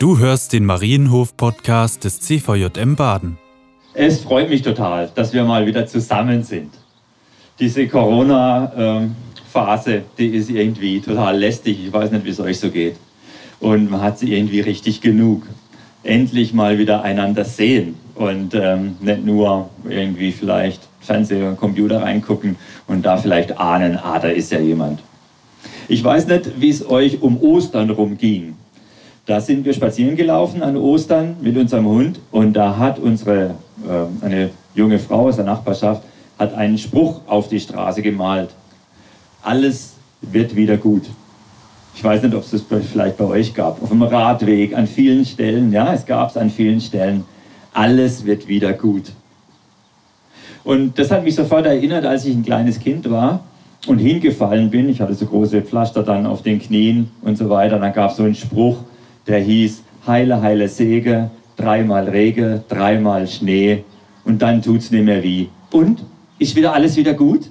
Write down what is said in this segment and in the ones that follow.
Du hörst den Marienhof-Podcast des CVJM Baden. Es freut mich total, dass wir mal wieder zusammen sind. Diese Corona-Phase, die ist irgendwie total lästig. Ich weiß nicht, wie es euch so geht. Und man hat sie irgendwie richtig genug. Endlich mal wieder einander sehen und ähm, nicht nur irgendwie vielleicht Fernseher und Computer reingucken und da vielleicht ahnen, ah, da ist ja jemand. Ich weiß nicht, wie es euch um Ostern rumging. Da sind wir spazieren gelaufen an Ostern mit unserem Hund und da hat unsere, äh, eine junge Frau aus der Nachbarschaft, hat einen Spruch auf die Straße gemalt. Alles wird wieder gut. Ich weiß nicht, ob es das vielleicht bei euch gab. Auf dem Radweg, an vielen Stellen. Ja, es gab es an vielen Stellen. Alles wird wieder gut. Und das hat mich sofort erinnert, als ich ein kleines Kind war und hingefallen bin. Ich hatte so große Pflaster dann auf den Knien und so weiter. Dann gab es so einen Spruch, der hieß Heile, heile Säge, dreimal Rege, dreimal Schnee und dann tut es nicht mehr wie. Und? Ist wieder alles wieder gut?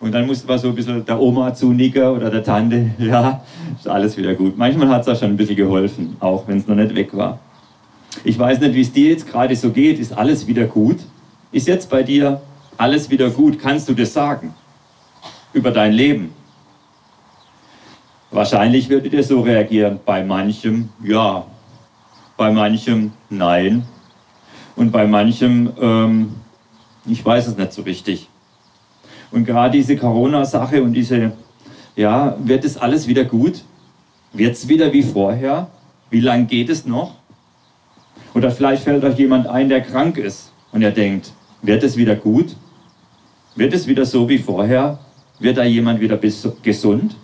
Und dann musste man so ein bisschen der Oma zunicken oder der Tante, ja, ist alles wieder gut. Manchmal hat es auch schon ein bisschen geholfen, auch wenn es noch nicht weg war. Ich weiß nicht, wie es dir jetzt gerade so geht. Ist alles wieder gut? Ist jetzt bei dir alles wieder gut? Kannst du das sagen? Über dein Leben? Wahrscheinlich würdet ihr so reagieren. Bei manchem ja, bei manchem nein und bei manchem, ähm, ich weiß es nicht so richtig. Und gerade diese Corona-Sache und diese, ja, wird es alles wieder gut? Wird es wieder wie vorher? Wie lange geht es noch? Oder vielleicht fällt euch jemand ein, der krank ist und er denkt, wird es wieder gut? Wird es wieder so wie vorher? Wird da jemand wieder gesund?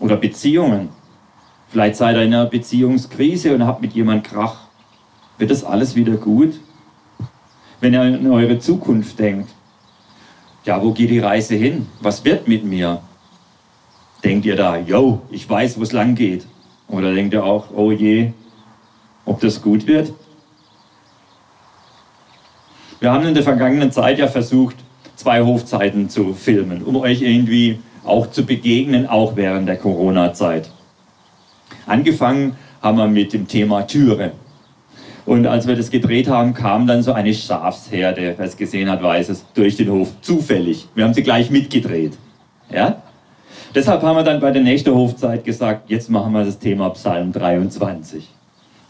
Oder Beziehungen. Vielleicht seid ihr in einer Beziehungskrise und habt mit jemandem Krach. Wird das alles wieder gut? Wenn ihr an eure Zukunft denkt, ja, wo geht die Reise hin? Was wird mit mir? Denkt ihr da, yo, ich weiß, wo es lang geht? Oder denkt ihr auch, oh je, ob das gut wird? Wir haben in der vergangenen Zeit ja versucht, zwei Hofzeiten zu filmen, um euch irgendwie auch zu begegnen, auch während der Corona-Zeit. Angefangen haben wir mit dem Thema Türe. Und als wir das gedreht haben, kam dann so eine Schafsherde, wer es gesehen hat, weiß es, durch den Hof. Zufällig. Wir haben sie gleich mitgedreht. Ja? Deshalb haben wir dann bei der nächsten Hofzeit gesagt, jetzt machen wir das Thema Psalm 23.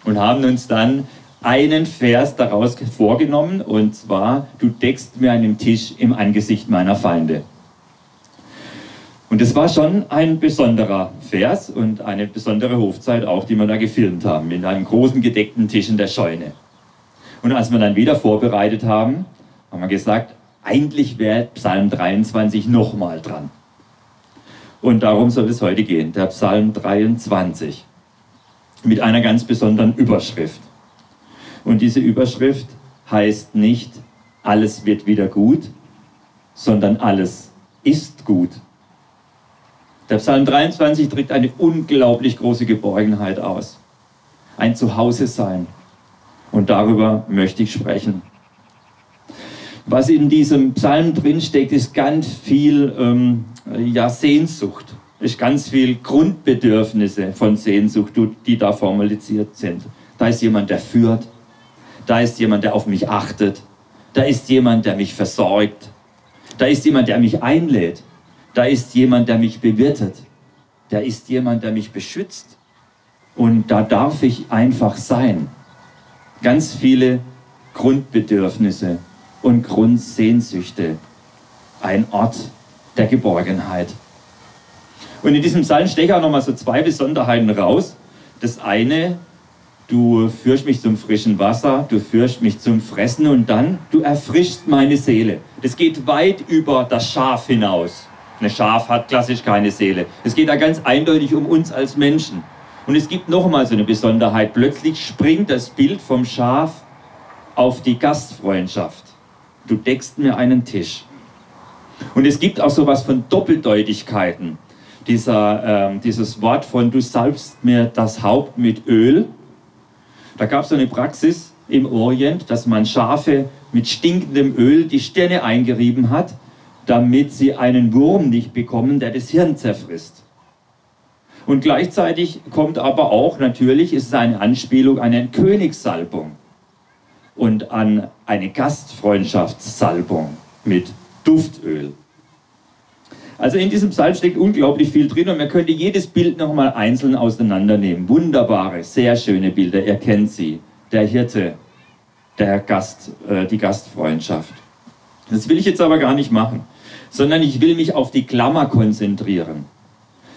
Und haben uns dann einen Vers daraus vorgenommen, und zwar, du deckst mir einen Tisch im Angesicht meiner Feinde. Und es war schon ein besonderer Vers und eine besondere Hofzeit auch, die wir da gefilmt haben, mit einem großen gedeckten Tisch in der Scheune. Und als wir dann wieder vorbereitet haben, haben wir gesagt, eigentlich wäre Psalm 23 nochmal dran. Und darum soll es heute gehen, der Psalm 23, mit einer ganz besonderen Überschrift. Und diese Überschrift heißt nicht, alles wird wieder gut, sondern alles ist gut. Der Psalm 23 drückt eine unglaublich große Geborgenheit aus. Ein Zuhause sein. Und darüber möchte ich sprechen. Was in diesem Psalm drinsteckt, ist ganz viel ähm, ja, Sehnsucht. Ist ganz viel Grundbedürfnisse von Sehnsucht, die da formalisiert sind. Da ist jemand, der führt. Da ist jemand, der auf mich achtet. Da ist jemand, der mich versorgt. Da ist jemand, der mich einlädt. Da ist jemand, der mich bewirtet. Da ist jemand, der mich beschützt. Und da darf ich einfach sein. Ganz viele Grundbedürfnisse und Grundsehnsüchte. Ein Ort der Geborgenheit. Und in diesem Psalm steche ich auch nochmal so zwei Besonderheiten raus. Das eine, du führst mich zum frischen Wasser, du führst mich zum Fressen und dann, du erfrischst meine Seele. Das geht weit über das Schaf hinaus. Eine Schaf hat klassisch keine Seele. Es geht da ganz eindeutig um uns als Menschen. Und es gibt nochmal so eine Besonderheit. Plötzlich springt das Bild vom Schaf auf die Gastfreundschaft. Du deckst mir einen Tisch. Und es gibt auch sowas von Doppeldeutigkeiten. Dieser, äh, dieses Wort von du salbst mir das Haupt mit Öl. Da gab es so eine Praxis im Orient, dass man Schafe mit stinkendem Öl die Stirne eingerieben hat damit sie einen Wurm nicht bekommen, der das Hirn zerfrisst. Und gleichzeitig kommt aber auch, natürlich ist es eine Anspielung an eine Königssalbung und an eine Gastfreundschaftssalbung mit Duftöl. Also in diesem Psalm steckt unglaublich viel drin und man könnte jedes Bild nochmal einzeln auseinandernehmen. Wunderbare, sehr schöne Bilder, ihr kennt sie. Der Hirte, der Gast, äh, die Gastfreundschaft. Das will ich jetzt aber gar nicht machen, sondern ich will mich auf die Klammer konzentrieren.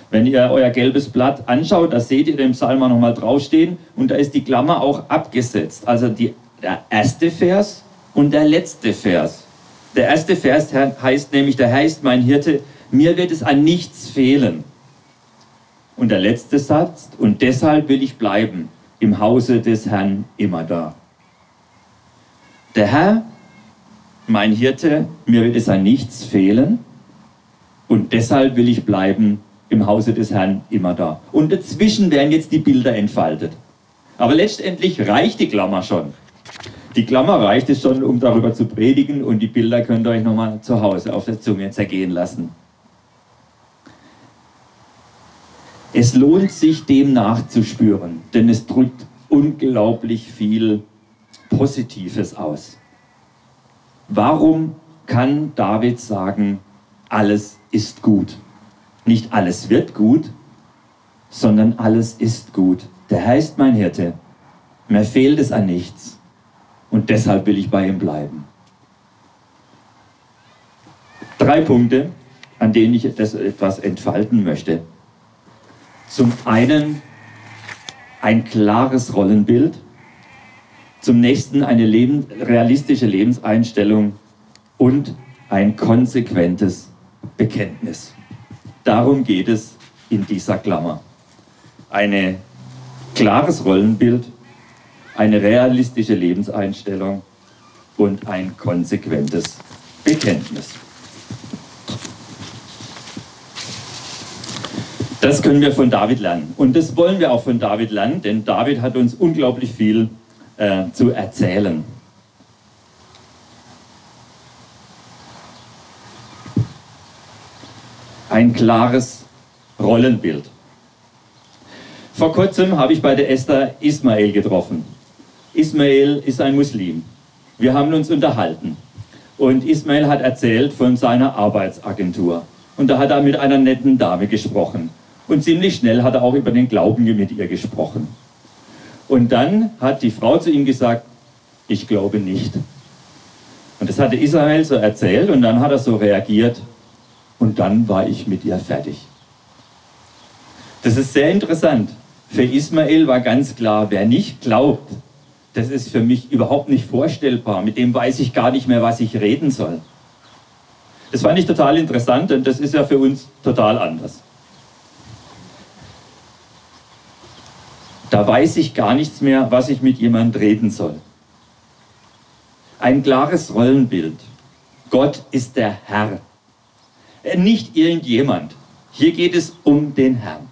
Wenn ihr euer gelbes Blatt anschaut, da seht ihr den Psalm nochmal draufstehen und da ist die Klammer auch abgesetzt. Also die, der erste Vers und der letzte Vers. Der erste Vers heißt nämlich, der heißt mein Hirte, mir wird es an nichts fehlen. Und der letzte Satz, und deshalb will ich bleiben im Hause des Herrn immer da. Der Herr, mein Hirte, mir wird es an nichts fehlen, und deshalb will ich bleiben im Hause des Herrn immer da. Und dazwischen werden jetzt die Bilder entfaltet. Aber letztendlich reicht die Klammer schon. Die Klammer reicht es schon, um darüber zu predigen und die Bilder könnt ihr euch nochmal zu Hause auf der Zunge zergehen lassen. Es lohnt sich, dem nachzuspüren, denn es drückt unglaublich viel Positives aus. Warum kann David sagen, alles ist gut? Nicht alles wird gut, sondern alles ist gut. Der Herr ist mein Hirte. Mir fehlt es an nichts. Und deshalb will ich bei ihm bleiben. Drei Punkte, an denen ich das etwas entfalten möchte. Zum einen ein klares Rollenbild, zum nächsten eine Leben, realistische Lebenseinstellung und ein konsequentes Bekenntnis. Darum geht es in dieser Klammer. Ein klares Rollenbild, eine realistische Lebenseinstellung und ein konsequentes Bekenntnis. Das können wir von David lernen. Und das wollen wir auch von David lernen, denn David hat uns unglaublich viel äh, zu erzählen. ein klares Rollenbild. Vor kurzem habe ich bei der Esther Ismail getroffen. Ismail ist ein Muslim. Wir haben uns unterhalten. Und Ismail hat erzählt von seiner Arbeitsagentur. Und da hat er mit einer netten Dame gesprochen. Und ziemlich schnell hat er auch über den Glauben mit ihr gesprochen. Und dann hat die Frau zu ihm gesagt, ich glaube nicht. Und das hatte Ismail so erzählt und dann hat er so reagiert, und dann war ich mit ihr fertig. Das ist sehr interessant. Für Ismael war ganz klar, wer nicht glaubt, das ist für mich überhaupt nicht vorstellbar. Mit dem weiß ich gar nicht mehr, was ich reden soll. Das fand ich total interessant und das ist ja für uns total anders. Da weiß ich gar nichts mehr, was ich mit jemandem reden soll. Ein klares Rollenbild. Gott ist der Herr. Äh, nicht irgendjemand. Hier geht es um den Herrn.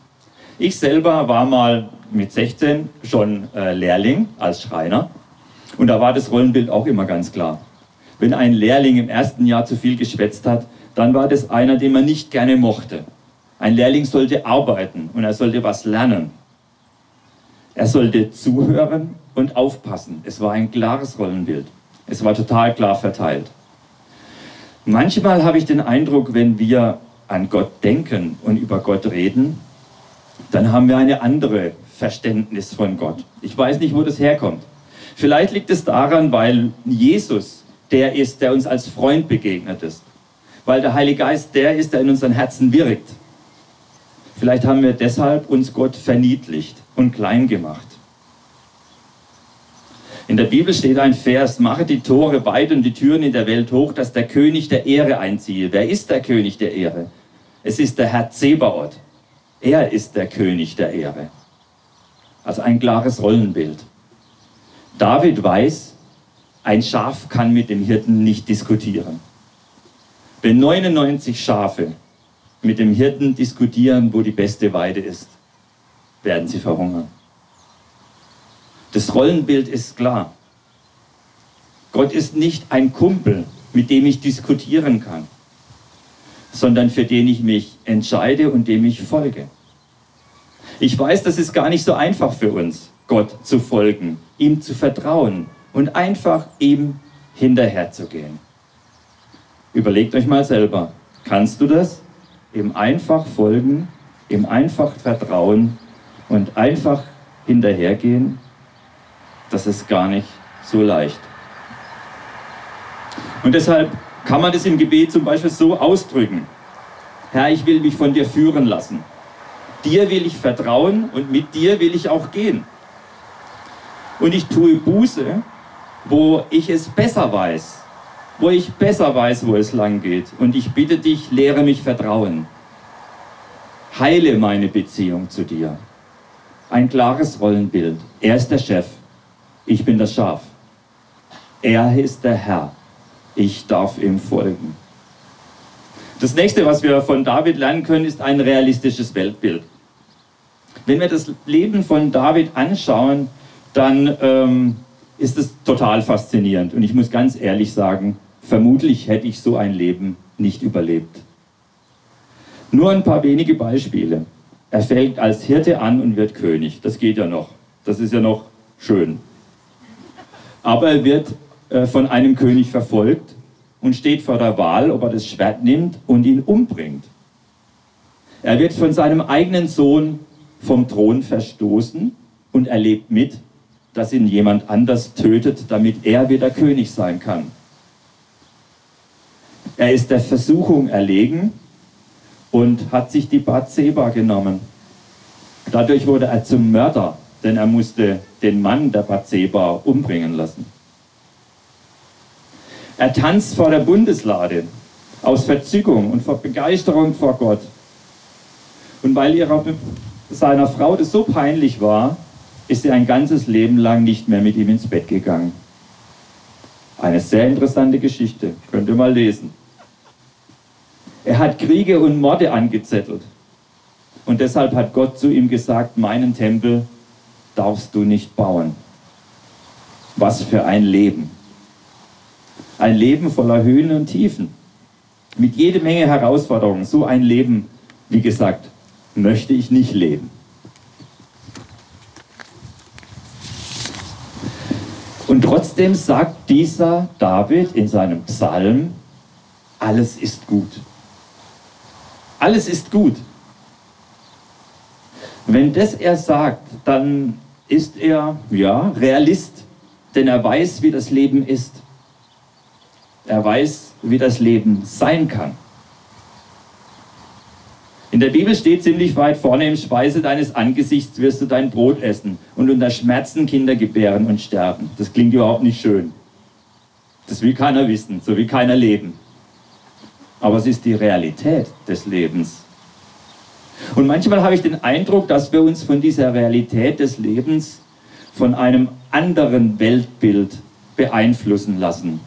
Ich selber war mal mit 16 schon äh, Lehrling als Schreiner und da war das Rollenbild auch immer ganz klar. Wenn ein Lehrling im ersten Jahr zu viel geschwätzt hat, dann war das einer, den man nicht gerne mochte. Ein Lehrling sollte arbeiten und er sollte was lernen. Er sollte zuhören und aufpassen. Es war ein klares Rollenbild. Es war total klar verteilt. Manchmal habe ich den Eindruck, wenn wir an Gott denken und über Gott reden, dann haben wir eine andere Verständnis von Gott. Ich weiß nicht, wo das herkommt. Vielleicht liegt es daran, weil Jesus der ist, der uns als Freund begegnet ist. Weil der Heilige Geist der ist, der in unseren Herzen wirkt. Vielleicht haben wir deshalb uns Gott verniedlicht und klein gemacht. In der Bibel steht ein Vers, mache die Tore weit und die Türen in der Welt hoch, dass der König der Ehre einziehe. Wer ist der König der Ehre? Es ist der Herr Zebaoth. Er ist der König der Ehre. Also ein klares Rollenbild. David weiß, ein Schaf kann mit dem Hirten nicht diskutieren. Wenn 99 Schafe mit dem Hirten diskutieren, wo die beste Weide ist, werden sie verhungern. Das Rollenbild ist klar. Gott ist nicht ein Kumpel, mit dem ich diskutieren kann, sondern für den ich mich entscheide und dem ich folge. Ich weiß, das ist gar nicht so einfach für uns, Gott zu folgen, ihm zu vertrauen und einfach ihm hinterherzugehen. Überlegt euch mal selber, kannst du das? Ihm einfach folgen, ihm einfach vertrauen und einfach hinterhergehen? Das ist gar nicht so leicht. Und deshalb kann man das im Gebet zum Beispiel so ausdrücken. Herr, ich will mich von dir führen lassen. Dir will ich vertrauen und mit dir will ich auch gehen. Und ich tue Buße, wo ich es besser weiß, wo ich besser weiß, wo es lang geht. Und ich bitte dich, lehre mich Vertrauen. Heile meine Beziehung zu dir. Ein klares Rollenbild. Er ist der Chef. Ich bin das Schaf. Er ist der Herr. Ich darf ihm folgen. Das nächste, was wir von David lernen können, ist ein realistisches Weltbild. Wenn wir das Leben von David anschauen, dann ähm, ist es total faszinierend. Und ich muss ganz ehrlich sagen, vermutlich hätte ich so ein Leben nicht überlebt. Nur ein paar wenige Beispiele. Er fällt als Hirte an und wird König. Das geht ja noch. Das ist ja noch schön. Aber er wird äh, von einem König verfolgt und steht vor der Wahl, ob er das Schwert nimmt und ihn umbringt. Er wird von seinem eigenen Sohn vom Thron verstoßen und erlebt mit, dass ihn jemand anders tötet, damit er wieder König sein kann. Er ist der Versuchung erlegen und hat sich die Bathseba genommen. Dadurch wurde er zum Mörder, denn er musste den Mann der Bathseba umbringen lassen. Er tanzt vor der Bundeslade aus Verzückung und vor Begeisterung vor Gott. Und weil ihrer, seiner Frau das so peinlich war, ist er ein ganzes Leben lang nicht mehr mit ihm ins Bett gegangen. Eine sehr interessante Geschichte, könnt ihr mal lesen. Er hat Kriege und Morde angezettelt. Und deshalb hat Gott zu ihm gesagt, meinen Tempel darfst du nicht bauen. Was für ein Leben. Ein Leben voller Höhen und Tiefen. Mit jede Menge Herausforderungen. So ein Leben, wie gesagt, möchte ich nicht leben. Und trotzdem sagt dieser David in seinem Psalm, alles ist gut. Alles ist gut. Wenn das er sagt, dann ist er, ja, Realist, denn er weiß, wie das Leben ist. Er weiß, wie das Leben sein kann. In der Bibel steht ziemlich weit vorne, im Speise deines Angesichts wirst du dein Brot essen und unter Schmerzen Kinder gebären und sterben. Das klingt überhaupt nicht schön. Das will keiner wissen, so will keiner leben. Aber es ist die Realität des Lebens. Und manchmal habe ich den Eindruck, dass wir uns von dieser Realität des Lebens, von einem anderen Weltbild beeinflussen lassen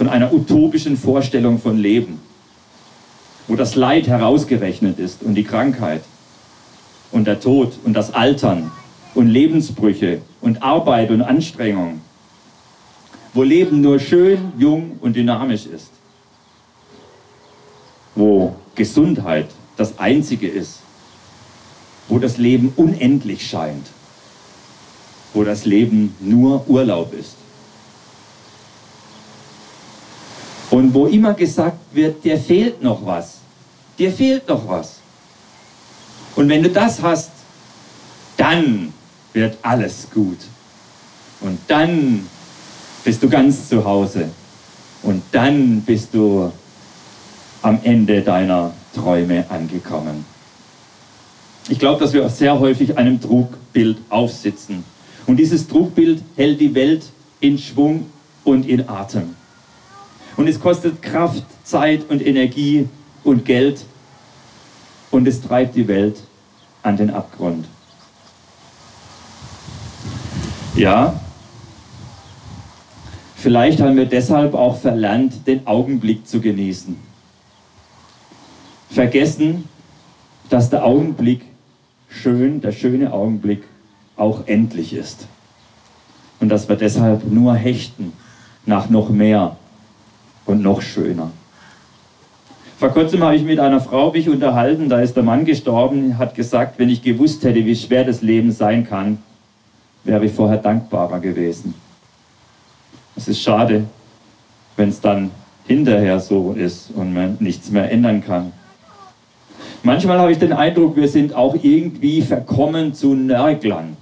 von einer utopischen Vorstellung von Leben, wo das Leid herausgerechnet ist und die Krankheit und der Tod und das Altern und Lebensbrüche und Arbeit und Anstrengung, wo Leben nur schön, jung und dynamisch ist, wo Gesundheit das Einzige ist, wo das Leben unendlich scheint, wo das Leben nur Urlaub ist. Und wo immer gesagt wird, dir fehlt noch was, dir fehlt noch was. Und wenn du das hast, dann wird alles gut. Und dann bist du ganz zu Hause. Und dann bist du am Ende deiner Träume angekommen. Ich glaube, dass wir sehr häufig einem Trugbild aufsitzen. Und dieses Trugbild hält die Welt in Schwung und in Atem. Und es kostet Kraft, Zeit und Energie und Geld. Und es treibt die Welt an den Abgrund. Ja, vielleicht haben wir deshalb auch verlernt, den Augenblick zu genießen. Vergessen, dass der Augenblick schön, der schöne Augenblick auch endlich ist. Und dass wir deshalb nur hechten nach noch mehr und noch schöner. Vor kurzem habe ich mit einer Frau mich unterhalten, da ist der Mann gestorben, hat gesagt, wenn ich gewusst hätte, wie schwer das Leben sein kann, wäre ich vorher dankbarer gewesen. Es ist schade, wenn es dann hinterher so ist und man nichts mehr ändern kann. Manchmal habe ich den Eindruck, wir sind auch irgendwie verkommen zu Nörglern.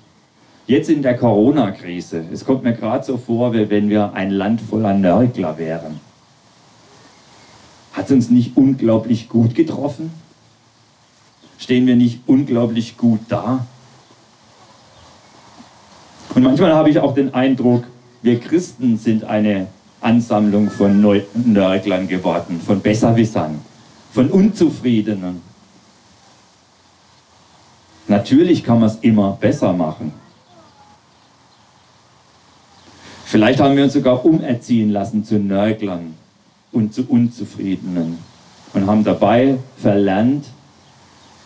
Jetzt in der Corona-Krise. Es kommt mir gerade so vor, wie wenn wir ein Land voller Nörgler wären. Hat es uns nicht unglaublich gut getroffen? Stehen wir nicht unglaublich gut da? Und manchmal habe ich auch den Eindruck, wir Christen sind eine Ansammlung von Nörglern geworden, von Besserwissern, von Unzufriedenen. Natürlich kann man es immer besser machen. Vielleicht haben wir uns sogar umerziehen lassen zu Nörglern und zu Unzufriedenen und haben dabei verlernt,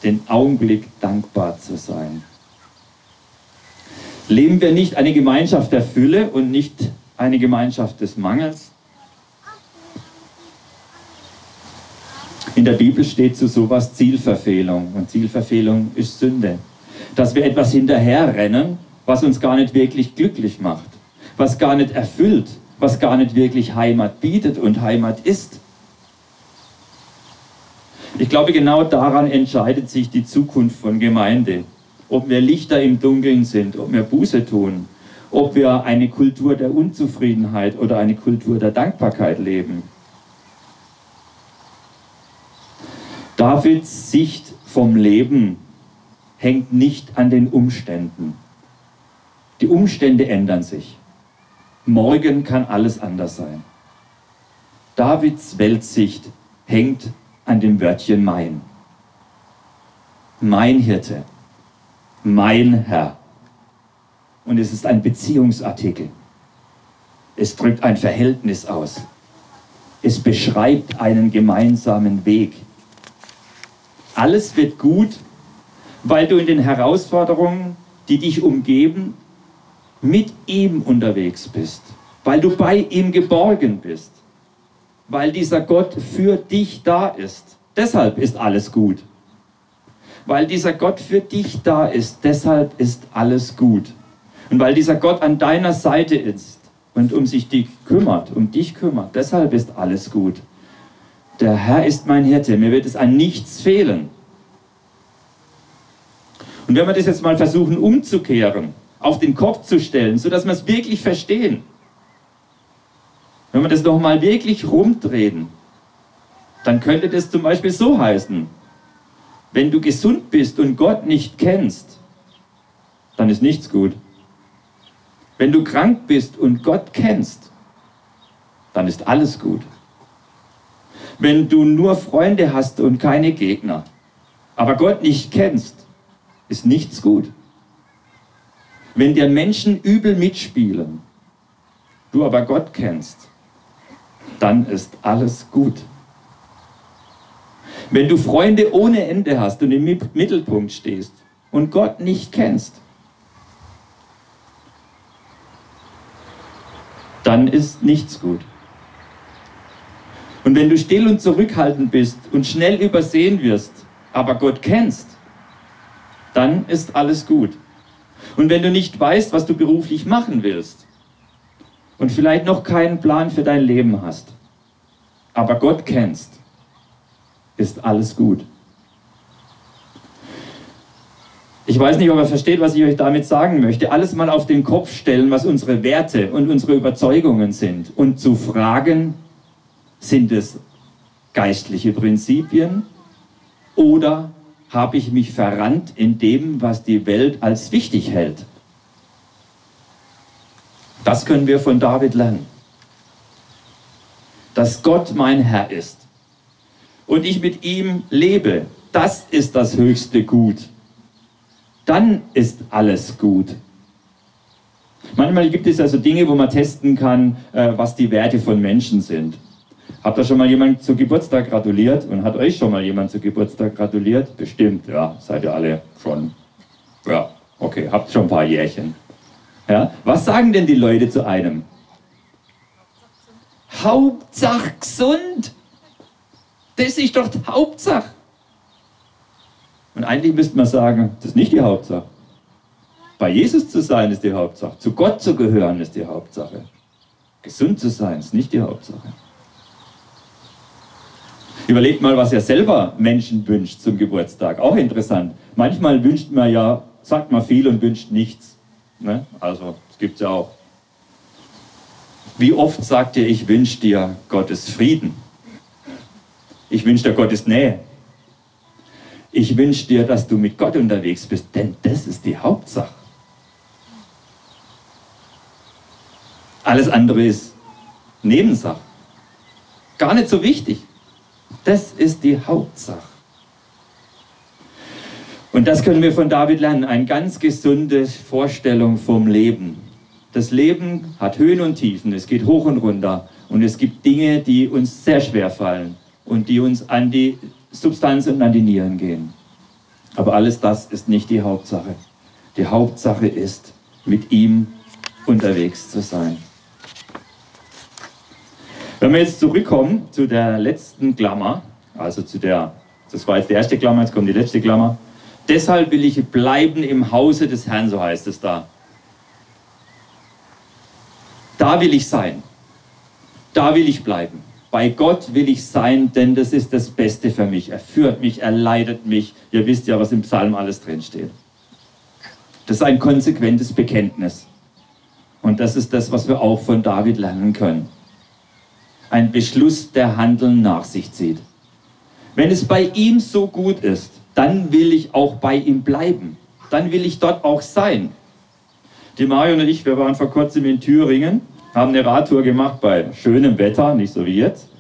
den Augenblick dankbar zu sein. Leben wir nicht eine Gemeinschaft der Fülle und nicht eine Gemeinschaft des Mangels? In der Bibel steht zu sowas Zielverfehlung und Zielverfehlung ist Sünde. Dass wir etwas hinterherrennen, was uns gar nicht wirklich glücklich macht, was gar nicht erfüllt, was gar nicht wirklich Heimat bietet und Heimat ist. Ich glaube, genau daran entscheidet sich die Zukunft von Gemeinde. Ob wir Lichter im Dunkeln sind, ob wir Buße tun, ob wir eine Kultur der Unzufriedenheit oder eine Kultur der Dankbarkeit leben. Davids Sicht vom Leben hängt nicht an den Umständen. Die Umstände ändern sich. Morgen kann alles anders sein. Davids Weltsicht hängt an dem Wörtchen mein. Mein Hirte, mein Herr. Und es ist ein Beziehungsartikel. Es drückt ein Verhältnis aus. Es beschreibt einen gemeinsamen Weg. Alles wird gut, weil du in den Herausforderungen, die dich umgeben, mit ihm unterwegs bist, weil du bei ihm geborgen bist, weil dieser Gott für dich da ist. Deshalb ist alles gut. Weil dieser Gott für dich da ist, deshalb ist alles gut. Und weil dieser Gott an deiner Seite ist und um sich dich kümmert, um dich kümmert, deshalb ist alles gut. Der Herr ist mein Hirte, mir wird es an nichts fehlen. Und wenn wir das jetzt mal versuchen umzukehren, auf den Kopf zu stellen, sodass wir es wirklich verstehen, wenn wir das nochmal wirklich rumdrehen, dann könnte das zum Beispiel so heißen, wenn du gesund bist und Gott nicht kennst, dann ist nichts gut. Wenn du krank bist und Gott kennst, dann ist alles gut. Wenn du nur Freunde hast und keine Gegner, aber Gott nicht kennst, ist nichts gut. Wenn dir Menschen übel mitspielen, du aber Gott kennst, dann ist alles gut. Wenn du Freunde ohne Ende hast und im Mittelpunkt stehst und Gott nicht kennst, dann ist nichts gut. Und wenn du still und zurückhaltend bist und schnell übersehen wirst, aber Gott kennst, dann ist alles gut. Und wenn du nicht weißt, was du beruflich machen willst und vielleicht noch keinen Plan für dein Leben hast, aber Gott kennst, ist alles gut. Ich weiß nicht, ob ihr versteht, was ich euch damit sagen möchte. Alles mal auf den Kopf stellen, was unsere Werte und unsere Überzeugungen sind. Und zu fragen, sind es geistliche Prinzipien oder habe ich mich verrannt in dem, was die Welt als wichtig hält? Das können wir von David lernen. Dass Gott mein Herr ist und ich mit ihm lebe, das ist das höchste Gut dann ist alles gut. Manchmal gibt es also Dinge, wo man testen kann, äh, was die Werte von Menschen sind. Habt ihr schon mal jemand zu Geburtstag gratuliert und hat euch schon mal jemand zu Geburtstag gratuliert? Bestimmt, ja, seid ihr alle schon. Ja, okay, habt schon ein paar Jährchen. Ja, was sagen denn die Leute zu einem? Hauptsache gesund. Das ist doch die Hauptsache. Und eigentlich müsste man sagen, das ist nicht die Hauptsache. Bei Jesus zu sein ist die Hauptsache. Zu Gott zu gehören ist die Hauptsache. Gesund zu sein ist nicht die Hauptsache. Überlegt mal, was ihr selber Menschen wünscht zum Geburtstag. Auch interessant. Manchmal wünscht man ja, sagt man viel und wünscht nichts. Ne? Also, das gibt es ja auch. Wie oft sagt ihr, ich wünsche dir Gottes Frieden? Ich wünsche dir Gottes Nähe. Ich wünsche dir, dass du mit Gott unterwegs bist, denn das ist die Hauptsache. Alles andere ist Nebensache. Gar nicht so wichtig. Das ist die Hauptsache. Und das können wir von David lernen. Eine ganz gesunde Vorstellung vom Leben. Das Leben hat Höhen und Tiefen, es geht hoch und runter. Und es gibt Dinge, die uns sehr schwer fallen und die uns an die Substanz und an die Nieren gehen. Aber alles das ist nicht die Hauptsache. Die Hauptsache ist, mit ihm unterwegs zu sein. Wenn wir jetzt zurückkommen zu der letzten Klammer, also zu der, das war jetzt die erste Klammer, jetzt kommt die letzte Klammer. Deshalb will ich bleiben im Hause des Herrn, so heißt es da. Da will ich sein. Da will ich bleiben. Bei Gott will ich sein, denn das ist das Beste für mich. Er führt mich, er leitet mich. Ihr wisst ja, was im Psalm alles drinsteht. Das ist ein konsequentes Bekenntnis. Und das ist das, was wir auch von David lernen können. Ein Beschluss, der Handeln nach sich zieht. Wenn es bei ihm so gut ist, dann will ich auch bei ihm bleiben. Dann will ich dort auch sein. Die Mario und ich, wir waren vor kurzem in Thüringen, haben eine Radtour gemacht bei schönem Wetter, nicht so wie jetzt.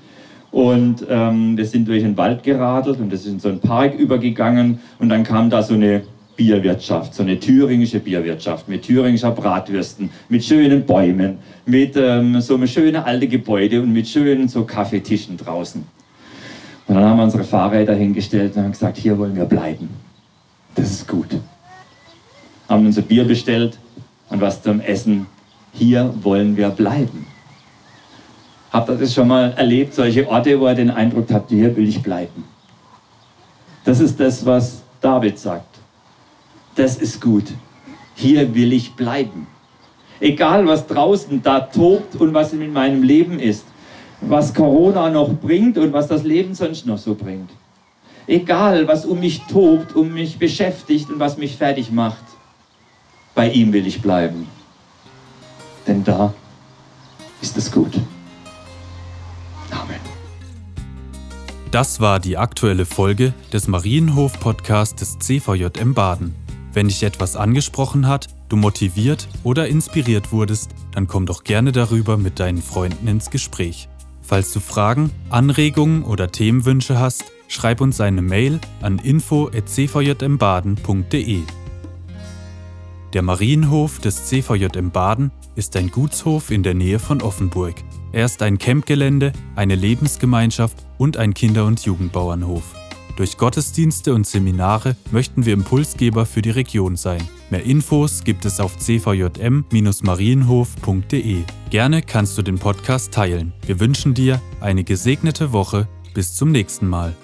Und ähm, wir sind durch den Wald geradelt und das ist in so einen Park übergegangen und dann kam da so eine Bierwirtschaft, so eine thüringische Bierwirtschaft mit thüringischer Bratwürsten, mit schönen Bäumen, mit ähm, so einem schönen alten Gebäude und mit schönen so Kaffeetischen draußen. Und dann haben wir unsere Fahrräder hingestellt und haben gesagt, hier wollen wir bleiben. Das ist gut. Haben unser Bier bestellt und was zum Essen. Hier wollen wir bleiben. Habt ihr das schon mal erlebt, solche Orte, wo ihr den Eindruck habt, hier will ich bleiben? Das ist das, was David sagt. Das ist gut. Hier will ich bleiben. Egal, was draußen da tobt und was in meinem Leben ist, was Corona noch bringt und was das Leben sonst noch so bringt. Egal, was um mich tobt, um mich beschäftigt und was mich fertig macht, bei ihm will ich bleiben. Denn da ist es gut. Amen. Das war die aktuelle Folge des Marienhof-Podcasts des CVJM Baden. Wenn dich etwas angesprochen hat, du motiviert oder inspiriert wurdest, dann komm doch gerne darüber mit deinen Freunden ins Gespräch. Falls du Fragen, Anregungen oder Themenwünsche hast, schreib uns eine Mail an info@cvjmbaden.de. Der Marienhof des CVJM Baden ist ein Gutshof in der Nähe von Offenburg. Er ist ein Campgelände, eine Lebensgemeinschaft und ein Kinder- und Jugendbauernhof. Durch Gottesdienste und Seminare möchten wir Impulsgeber für die Region sein. Mehr Infos gibt es auf cvjm-marienhof.de. Gerne kannst du den Podcast teilen. Wir wünschen dir eine gesegnete Woche. Bis zum nächsten Mal.